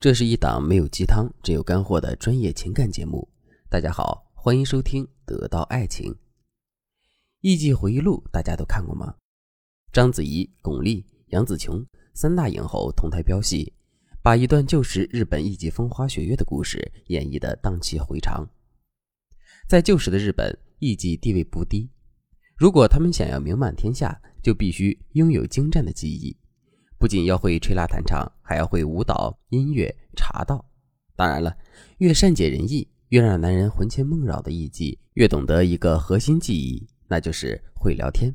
这是一档没有鸡汤，只有干货的专业情感节目。大家好，欢迎收听《得到爱情》。艺伎回忆录大家都看过吗？章子怡、巩俐、杨紫琼三大影后同台飙戏，把一段旧时日本艺伎风花雪月的故事演绎的荡气回肠。在旧时的日本，艺伎地位不低，如果他们想要名满天下，就必须拥有精湛的技艺。不仅要会吹拉弹唱，还要会舞蹈、音乐、茶道。当然了，越善解人意、越让男人魂牵梦绕的艺伎，越懂得一个核心技艺，那就是会聊天。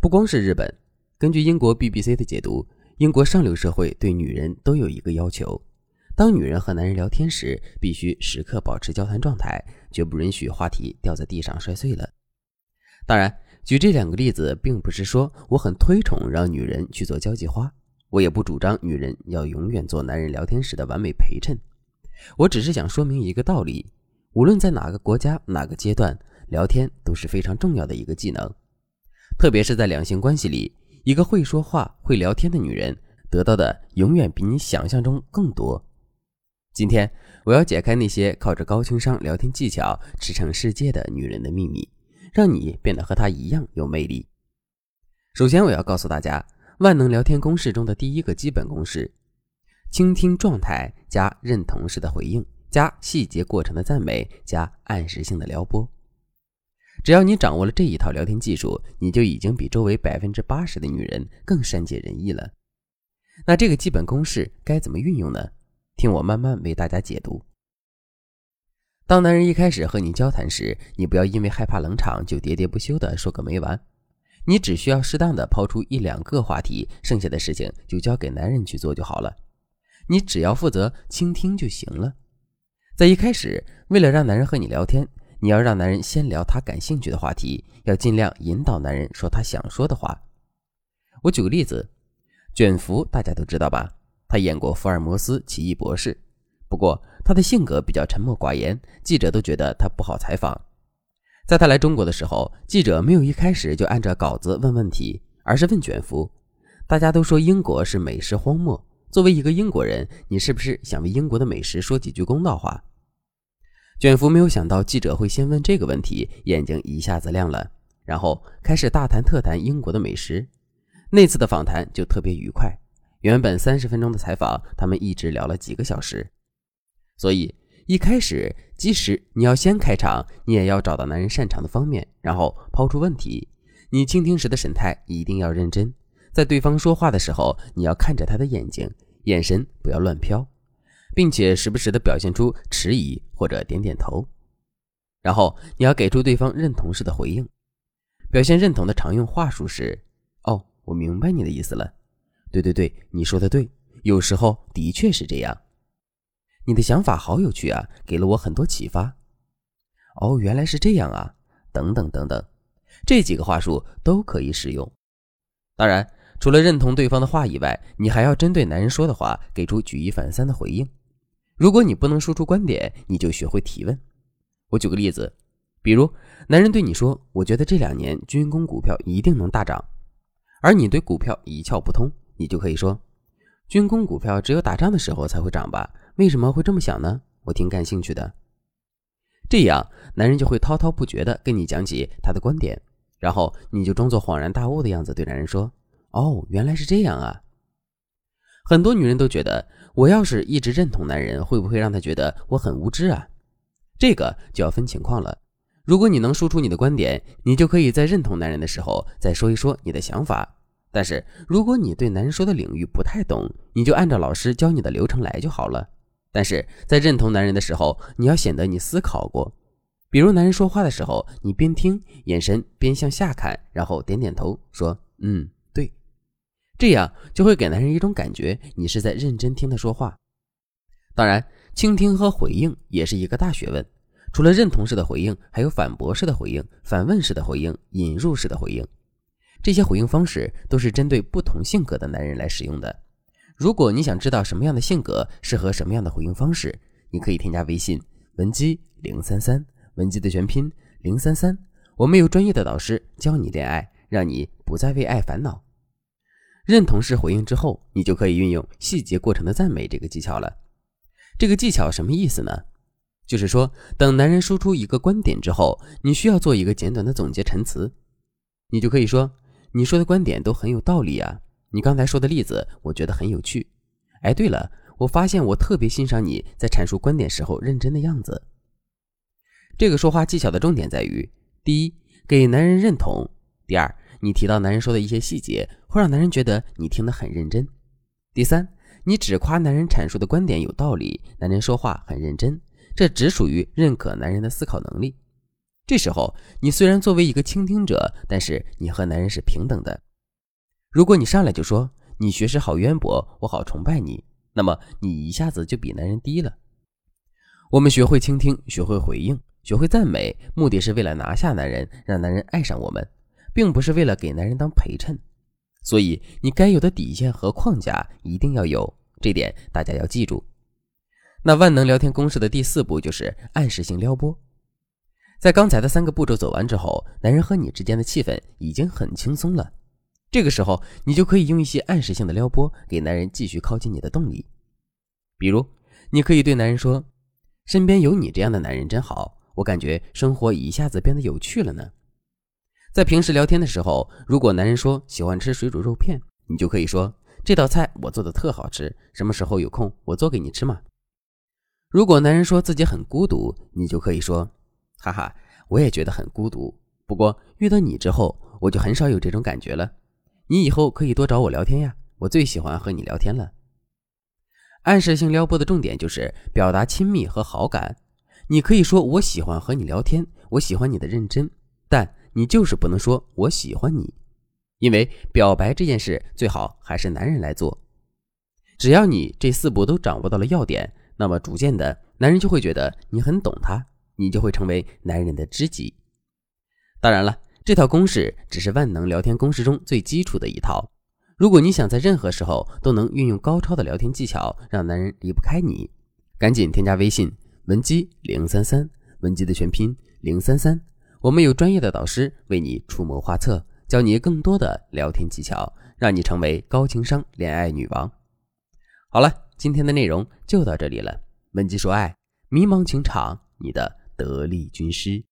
不光是日本，根据英国 BBC 的解读，英国上流社会对女人都有一个要求：当女人和男人聊天时，必须时刻保持交谈状态，绝不允许话题掉在地上摔碎了。当然。举这两个例子，并不是说我很推崇让女人去做交际花，我也不主张女人要永远做男人聊天时的完美陪衬。我只是想说明一个道理：无论在哪个国家、哪个阶段，聊天都是非常重要的一个技能。特别是在两性关系里，一个会说话、会聊天的女人，得到的永远比你想象中更多。今天，我要解开那些靠着高情商聊天技巧驰骋世界的女人的秘密。让你变得和他一样有魅力。首先，我要告诉大家，万能聊天公式中的第一个基本公式：倾听状态加认同式的回应加细节过程的赞美加暗示性的撩拨。只要你掌握了这一套聊天技术，你就已经比周围百分之八十的女人更善解人意了。那这个基本公式该怎么运用呢？听我慢慢为大家解读。当男人一开始和你交谈时，你不要因为害怕冷场就喋喋不休地说个没完。你只需要适当的抛出一两个话题，剩下的事情就交给男人去做就好了。你只要负责倾听就行了。在一开始，为了让男人和你聊天，你要让男人先聊他感兴趣的话题，要尽量引导男人说他想说的话。我举个例子，卷福大家都知道吧？他演过福尔摩斯、奇异博士。不过他的性格比较沉默寡言，记者都觉得他不好采访。在他来中国的时候，记者没有一开始就按照稿子问问题，而是问卷福。大家都说英国是美食荒漠，作为一个英国人，你是不是想为英国的美食说几句公道话？卷福没有想到记者会先问这个问题，眼睛一下子亮了，然后开始大谈特谈英国的美食。那次的访谈就特别愉快，原本三十分钟的采访，他们一直聊了几个小时。所以一开始，即使你要先开场，你也要找到男人擅长的方面，然后抛出问题。你倾听时的神态一定要认真，在对方说话的时候，你要看着他的眼睛，眼神不要乱飘，并且时不时的表现出迟疑或者点点头。然后你要给出对方认同式的回应。表现认同的常用话术是：“哦，我明白你的意思了。对对对，你说的对，有时候的确是这样。”你的想法好有趣啊，给了我很多启发。哦，原来是这样啊，等等等等，这几个话术都可以使用。当然，除了认同对方的话以外，你还要针对男人说的话给出举一反三的回应。如果你不能说出观点，你就学会提问。我举个例子，比如男人对你说：“我觉得这两年军工股票一定能大涨。”而你对股票一窍不通，你就可以说：“军工股票只有打仗的时候才会涨吧。”为什么会这么想呢？我挺感兴趣的。这样，男人就会滔滔不绝地跟你讲起他的观点，然后你就装作恍然大悟的样子对男人说：“哦，原来是这样啊。”很多女人都觉得，我要是一直认同男人，会不会让他觉得我很无知啊？这个就要分情况了。如果你能输出你的观点，你就可以在认同男人的时候再说一说你的想法。但是，如果你对男人说的领域不太懂，你就按照老师教你的流程来就好了。但是在认同男人的时候，你要显得你思考过。比如男人说话的时候，你边听，眼神边向下看，然后点点头，说：“嗯，对。”这样就会给男人一种感觉，你是在认真听他说话。当然，倾听和回应也是一个大学问。除了认同式的回应，还有反驳式的回应、反问式的回应、引入式的回应。这些回应方式都是针对不同性格的男人来使用的。如果你想知道什么样的性格适合什么样的回应方式，你可以添加微信文姬零三三，文姬的全拼零三三。我们有专业的导师教你恋爱，让你不再为爱烦恼。认同式回应之后，你就可以运用细节过程的赞美这个技巧了。这个技巧什么意思呢？就是说，等男人说出一个观点之后，你需要做一个简短的总结陈词，你就可以说：“你说的观点都很有道理啊，你刚才说的例子我觉得很有趣。哎，对了，我发现我特别欣赏你在阐述观点时候认真的样子。”这个说话技巧的重点在于：第一，给男人认同；第二，你提到男人说的一些细节，会让男人觉得你听得很认真；第三，你只夸男人阐述的观点有道理，男人说话很认真。这只属于认可男人的思考能力。这时候，你虽然作为一个倾听者，但是你和男人是平等的。如果你上来就说你学识好渊博，我好崇拜你，那么你一下子就比男人低了。我们学会倾听，学会回应，学会赞美，目的是为了拿下男人，让男人爱上我们，并不是为了给男人当陪衬。所以，你该有的底线和框架一定要有，这点大家要记住。那万能聊天公式的第四步就是暗示性撩拨。在刚才的三个步骤走完之后，男人和你之间的气氛已经很轻松了。这个时候，你就可以用一些暗示性的撩拨，给男人继续靠近你的动力。比如，你可以对男人说：“身边有你这样的男人真好，我感觉生活一下子变得有趣了呢。”在平时聊天的时候，如果男人说喜欢吃水煮肉片，你就可以说：“这道菜我做的特好吃，什么时候有空我做给你吃嘛。”如果男人说自己很孤独，你就可以说：“哈哈，我也觉得很孤独。不过遇到你之后，我就很少有这种感觉了。你以后可以多找我聊天呀，我最喜欢和你聊天了。”暗示性撩拨的重点就是表达亲密和好感。你可以说：“我喜欢和你聊天，我喜欢你的认真。”但你就是不能说“我喜欢你”，因为表白这件事最好还是男人来做。只要你这四步都掌握到了要点。那么逐渐的，男人就会觉得你很懂他，你就会成为男人的知己。当然了，这套公式只是万能聊天公式中最基础的一套。如果你想在任何时候都能运用高超的聊天技巧，让男人离不开你，赶紧添加微信文姬零三三，文姬的全拼零三三，我们有专业的导师为你出谋划策，教你更多的聊天技巧，让你成为高情商恋爱女王。好了。今天的内容就到这里了。文姬说爱，迷茫情场，你的得力军师。